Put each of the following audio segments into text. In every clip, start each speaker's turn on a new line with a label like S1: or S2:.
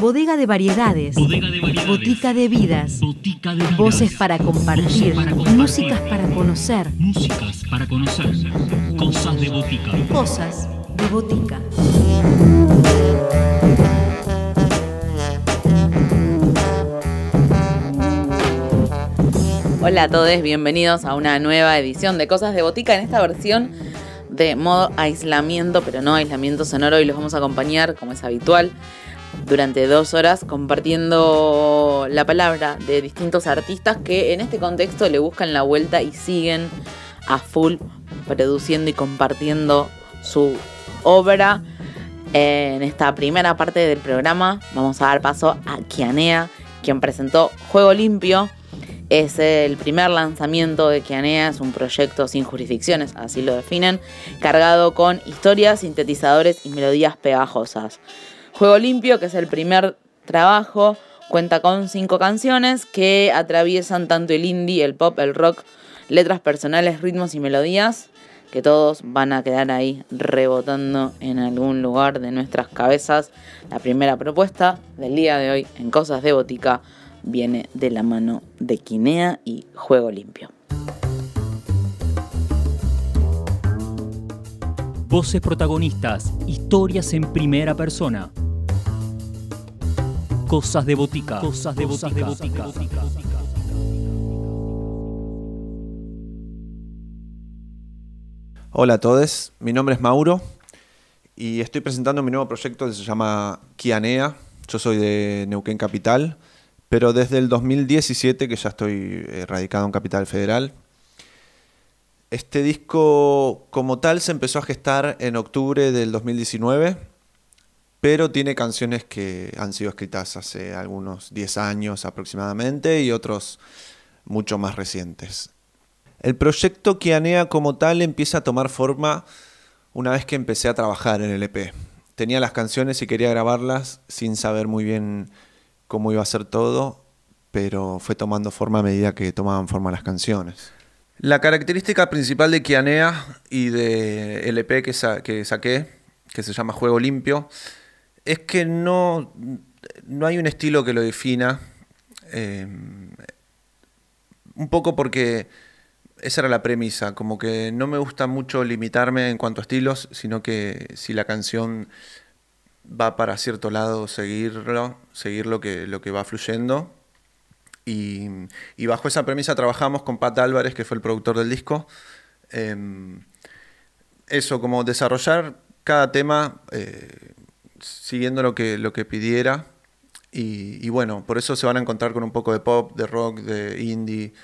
S1: Bodega de variedades.
S2: Bodega de variedades.
S1: Botica de vidas.
S2: Botica de vidas.
S1: Voces para compartir.
S2: Voces para compartir.
S1: Músicas para conocer.
S2: Músicas para conocer. Cosas de botica.
S1: Cosas de botica.
S3: Hola a todos, bienvenidos a una nueva edición de Cosas de Botica en esta versión de modo aislamiento, pero no aislamiento sonoro y los vamos a acompañar como es habitual durante dos horas compartiendo la palabra de distintos artistas que en este contexto le buscan la vuelta y siguen a full produciendo y compartiendo su obra. En esta primera parte del programa vamos a dar paso a Kianea, quien presentó Juego Limpio. Es el primer lanzamiento de Kianea, es un proyecto sin jurisdicciones, así lo definen, cargado con historias, sintetizadores y melodías pegajosas. Juego Limpio, que es el primer trabajo, cuenta con cinco canciones que atraviesan tanto el indie, el pop, el rock, letras personales, ritmos y melodías, que todos van a quedar ahí rebotando en algún lugar de nuestras cabezas. La primera propuesta del día de hoy en Cosas de Botica viene de la mano de Quinea y Juego Limpio.
S2: Voces protagonistas. Historias en primera persona. Cosas de botica. Cosas de botica.
S4: Hola a todos, mi nombre es Mauro y estoy presentando mi nuevo proyecto que se llama Kianea. Yo soy de Neuquén Capital, pero desde el 2017 que ya estoy eh, radicado en Capital Federal. Este disco como tal se empezó a gestar en octubre del 2019, pero tiene canciones que han sido escritas hace algunos 10 años aproximadamente y otros mucho más recientes. El proyecto Kianea como tal empieza a tomar forma una vez que empecé a trabajar en el EP. Tenía las canciones y quería grabarlas sin saber muy bien cómo iba a ser todo, pero fue tomando forma a medida que tomaban forma las canciones. La característica principal de Kianea y de el EP que, que saqué, que se llama Juego Limpio, es que no, no hay un estilo que lo defina. Eh, un poco porque esa era la premisa, como que no me gusta mucho limitarme en cuanto a estilos, sino que si la canción va para cierto lado, seguirlo, seguir lo que, lo que va fluyendo. Y, bajo esa premisa trabajamos con Pat Álvarez, que fue el productor del disco. Eh, eso, como desarrollar cada tema eh, siguiendo lo que, lo que pidiera. Y, bueno, por eso se van a encontrar con un poco de pop, de rock, de indie,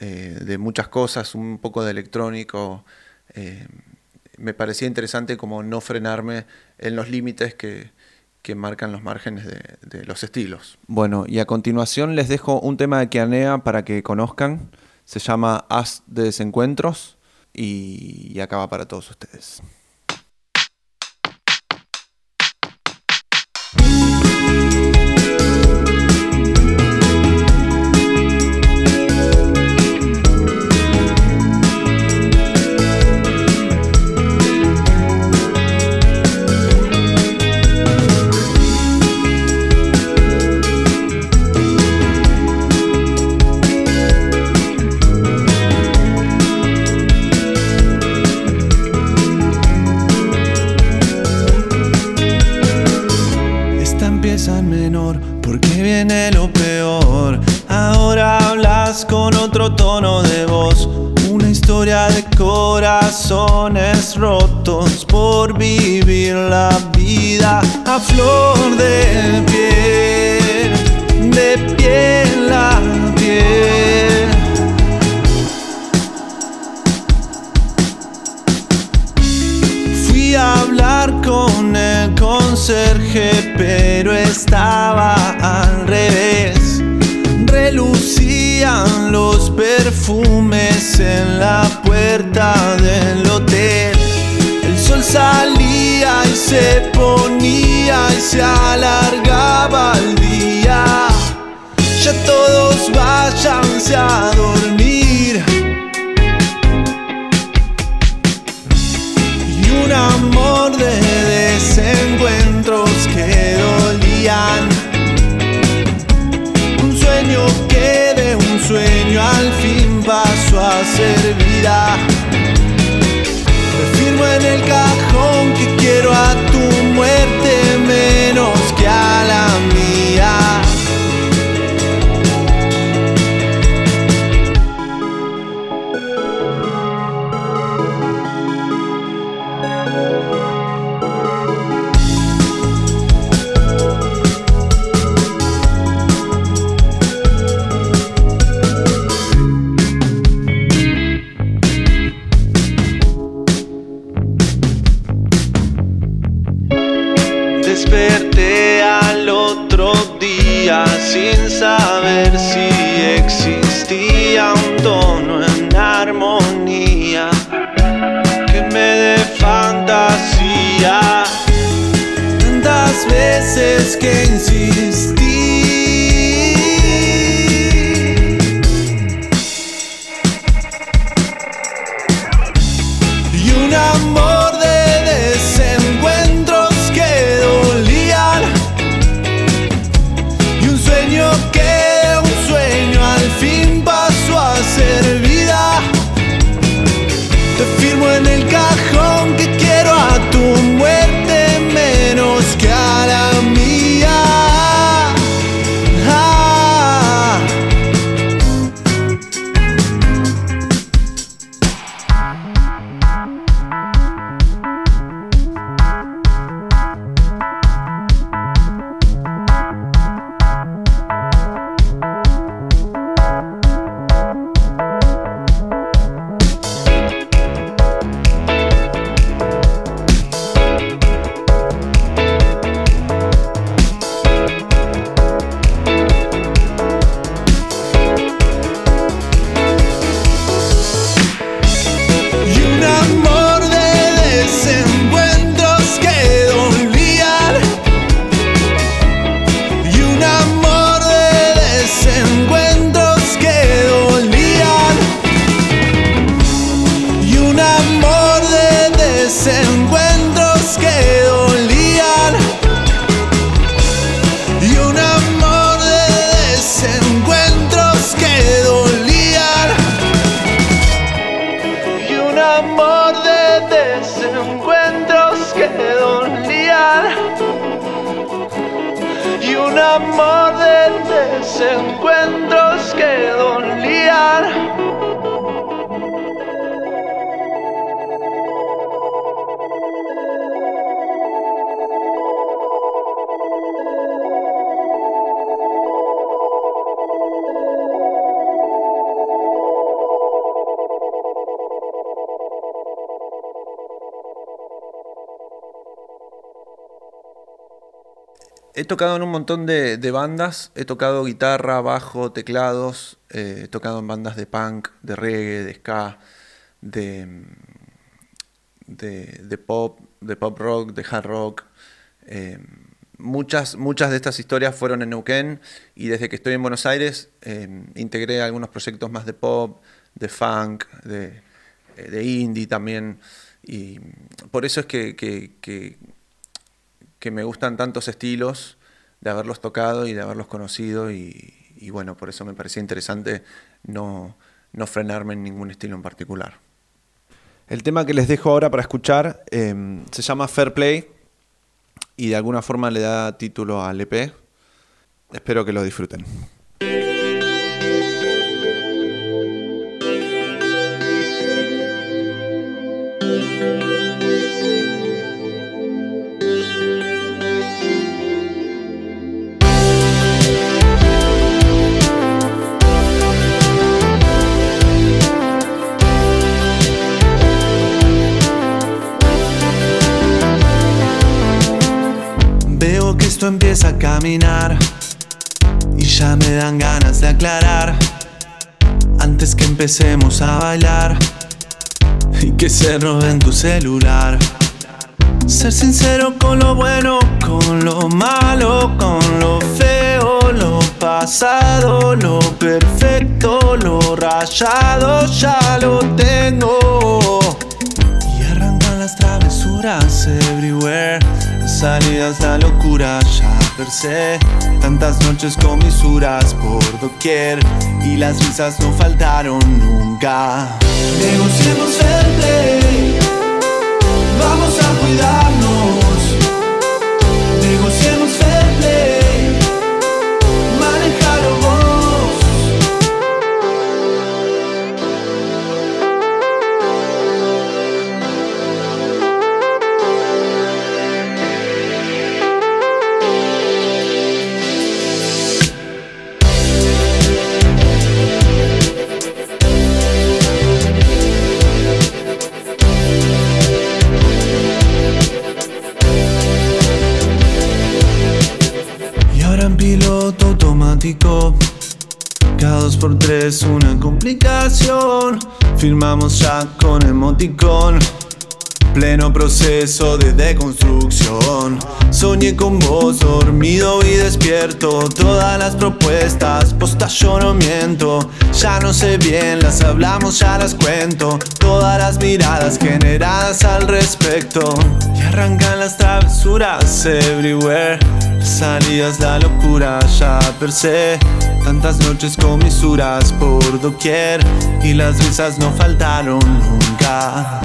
S4: eh, de muchas cosas, un poco de electrónico. Me parecía interesante como no frenarme en los límites que, que marcan los márgenes de, de, los estilos. Bueno, y a continuación les dejo un tema de Kianea para que conozcan. Se llama As de Desencuentros y acaba para todos ustedes.
S5: Por vivir la vida a flor de piel, de piel a piel. Fui a hablar con el conserje, pero estaba al revés. Relucían los perfumes en la puerta del hotel salía y se ponía y se alargaba el día. Ya todos váyanse a dormir. Y un amor de
S4: desencuentros que dolían. Un sueño que de un sueño al fin pasó a ser vida. Me firmo en el cajón que quiero a tu muerte menos. Amor de desencuentros que dolían.
S6: He tocado en un montón de, bandas, he tocado guitarra, bajo, teclados, eh, he tocado en bandas de punk, de reggae, de ska, de, de, pop, de pop rock, de hard rock. Eh, muchas, muchas de estas historias fueron en Neuquén y desde que estoy en Buenos Aires eh, integré algunos proyectos más de pop, de funk, de, de indie también. Y por eso es que- que me gustan tantos estilos, de haberlos tocado y de haberlos conocido y, bueno, por eso me parecía interesante no, no frenarme en ningún estilo en particular. El tema que les dejo ahora para escuchar eh, se llama Fair Play y de alguna forma le da título al EP. Espero que lo disfruten.
S4: Empieza a caminar y ya me dan ganas de aclarar antes que empecemos a bailar y que se roben tu celular. Ser sincero con lo bueno, con lo malo, con lo feo, lo pasado, lo perfecto, lo rayado, ya lo tengo. Y arrancan las travesuras everywhere. Salidas la locura ya per se. Tantas noches con misuras por doquier. Y las risas no faltaron nunca. Negociemos fair play. Vamos a cuidarnos. Negociemos
S7: Firmamos ya con emoticón. Pleno proceso de deconstrucción. Soñé con vos, dormido y despierto. Todas las propuestas, postas yo no miento. Ya no sé bien, las hablamos, ya las cuento. Todas las miradas generadas al respecto. Y arrancan las travesuras everywhere. Salidas la locura ya per se. Tantas noches con misuras por doquier. Y las risas no faltaron nunca.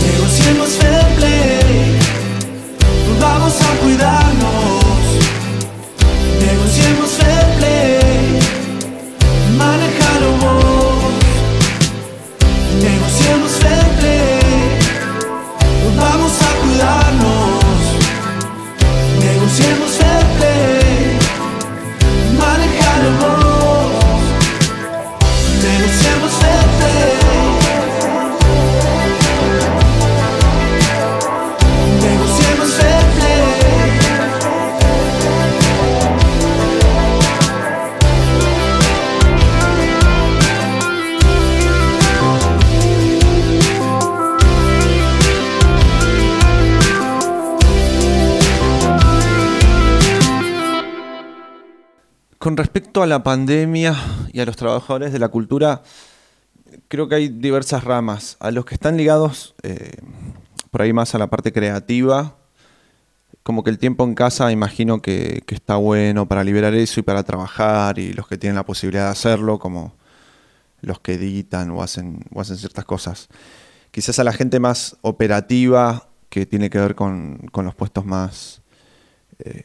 S7: Negociemos fair play, vamos a cuidarnos.
S4: Respecto a la pandemia y a los trabajadores de la cultura, creo que hay diversas ramas. A los que están ligados eh, por ahí más a la parte creativa, como que el tiempo en casa imagino que, está bueno para liberar eso y para trabajar, y los que tienen la posibilidad de hacerlo, como los que editan o hacen, ciertas cosas. Quizás a la gente más operativa, que tiene que ver con, con los puestos más eh,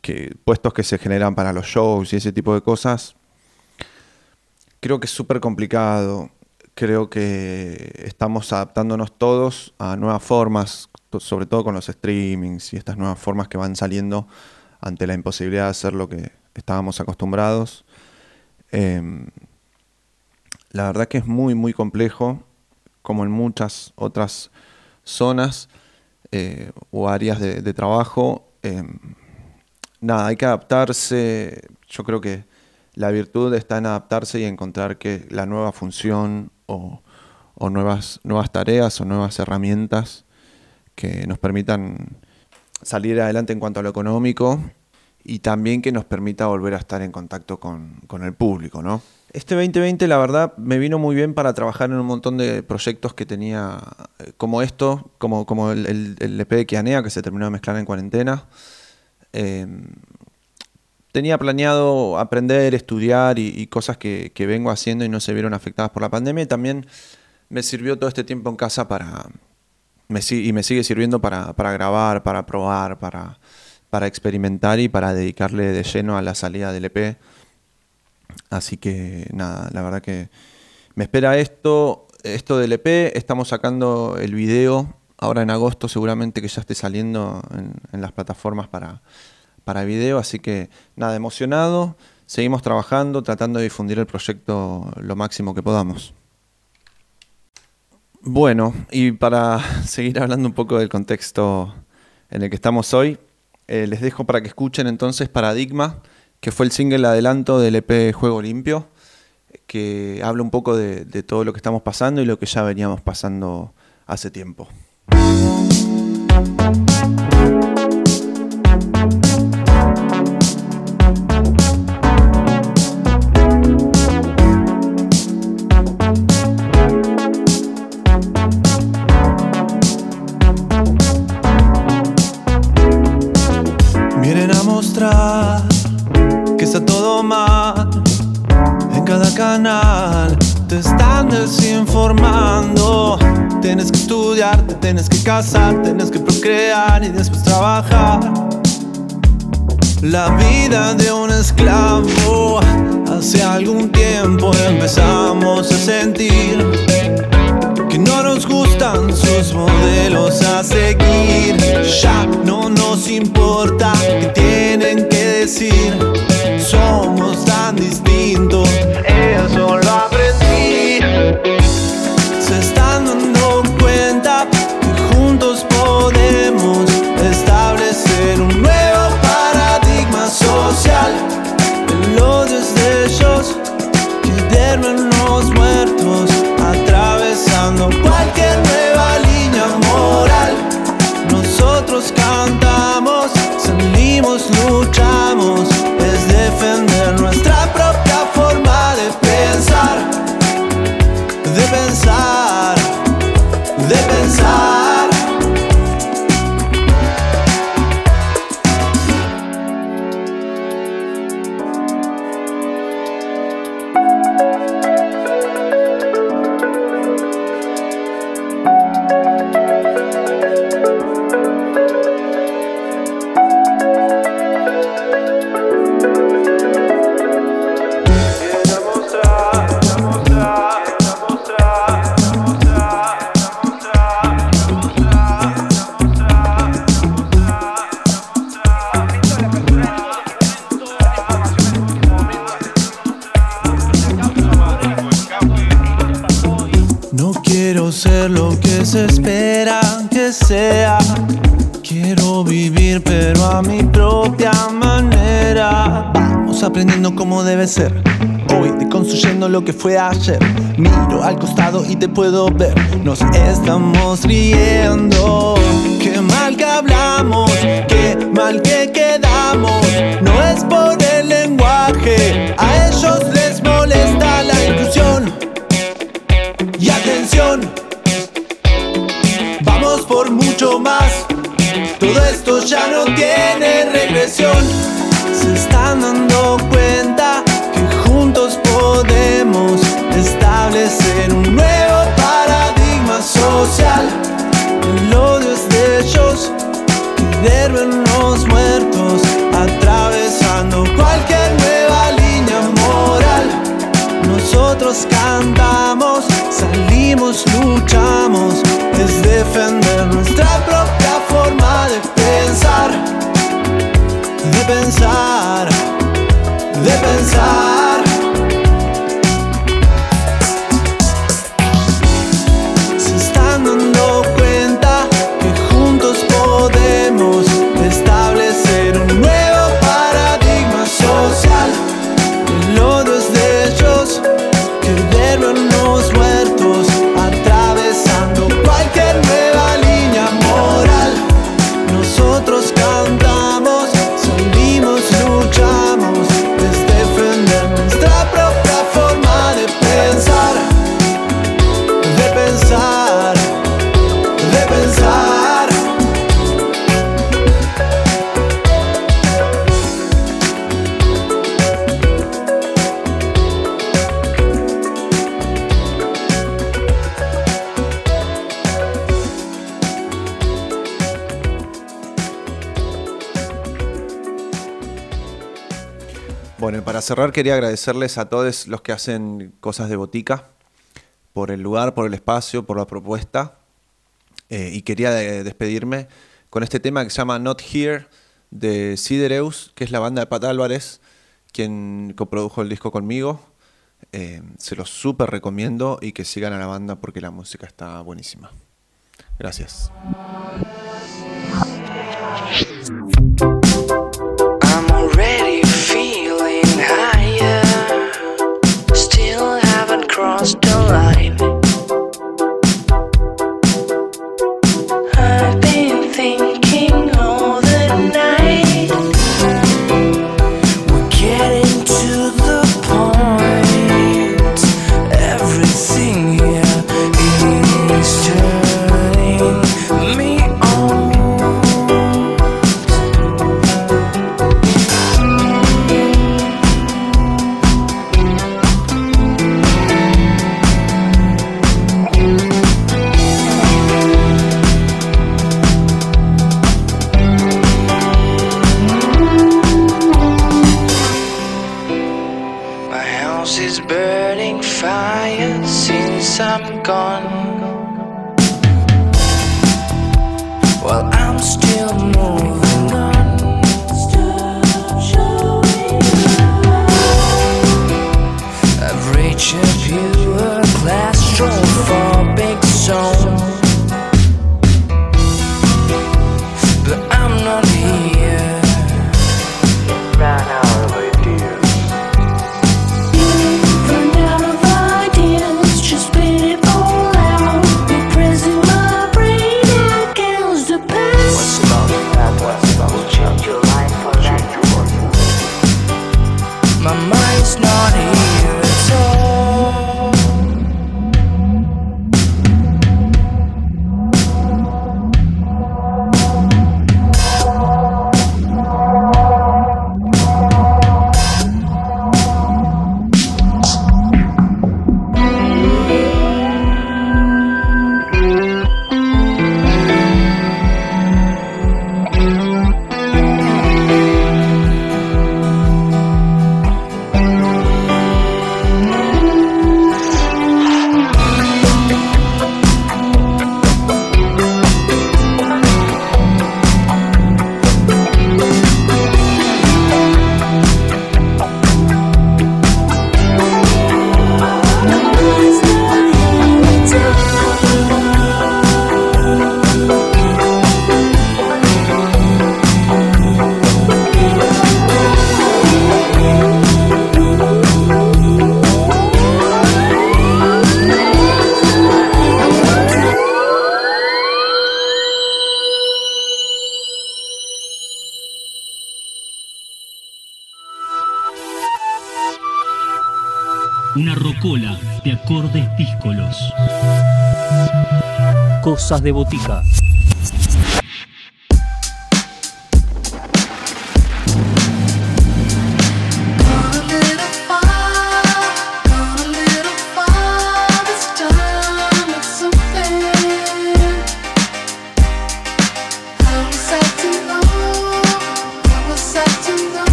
S4: que, puestos que se generan para los shows y ese tipo de cosas, creo que es súper complicado. Creo que estamos adaptándonos todos a nuevas formas, sobre todo con los streamings y estas nuevas formas que van saliendo ante la imposibilidad de hacer lo que estábamos acostumbrados. Em, la verdad que es muy, muy complejo, como en muchas otras zonas eh, o áreas de, de trabajo. em, nada, hay que adaptarse. Yo creo que la virtud está en adaptarse y encontrar que la nueva función o, nuevas, nuevas tareas o nuevas herramientas que nos permitan salir adelante en cuanto a lo económico y también que nos permita volver a estar en contacto con, con el público, ¿no? Este 2020, la verdad, me vino muy bien para trabajar en un montón de proyectos que tenía, eh, como esto, como, como el, el, EP de Kianea, que se terminó de mezclar en cuarentena. Eh, tenía planeado aprender, estudiar y, cosas que, vengo haciendo y no se vieron afectadas por la pandemia. También me sirvió todo este tiempo en casa para, y me sigue sirviendo para, para grabar, para probar, para, para experimentar y para dedicarle de lleno a la salida del EP. Así que nada, la verdad que me espera esto, esto del EP. Estamos sacando el video ahora en agosto, seguramente que ya esté saliendo en, las plataformas para, para video. Así que nada, emocionado. Seguimos trabajando, tratando de difundir el proyecto lo máximo que podamos. Bueno, y para seguir hablando un poco del contexto en el que estamos hoy, eh, les dejo para que escuchen entonces Paradigma, que fue el single adelanto del EP Juego Limpio, que habla un poco de todo lo que estamos pasando y lo que ya veníamos pasando hace tiempo.
S7: Vienen a mostrar que está todo mal en cada canal. Te están desinformando. Tienes que estudiar, te tienes que casar, tienes que procrear y después trabajar. La vida de un esclavo. Hace algún tiempo empezamos a sentir que no nos gustan sus modelos a seguir. Ya no nos importa que tienen que decir. Somos tan distintos
S4: duermen los muertos, atravesando espera que sea. Quiero vivir pero a mi propia manera. Vamos aprendiendo cómo debe ser. Hoy deconstruyendo lo que fue ayer. Miro al costado y te puedo ver. Nos estamos riendo. Qué mal que hablamos, qué mal que quedamos. No es por el lenguaje, a ellos les molesta la inclusión Todo esto ya no tiene regresión. Se están dando cuenta que juntos podemos establecer un nuevo paradigma social. El odio es de ellos duermen los muertos, atravesando cualquier nueva línea moral. Nosotros cantamos, salimos, luchamos, pensar,
S8: cerrar quería agradecerles a todos los que hacen cosas de botica, por el lugar, por el espacio, por la propuesta. Eh, y quería despedirme con este tema que se llama Not Here de Sidereus, que es la banda de Pat Álvarez, quien coprodujo el disco conmigo. Eh, se los súper recomiendo y que sigan a la banda porque la música está buenísima. Gracias. Cosas de Botica.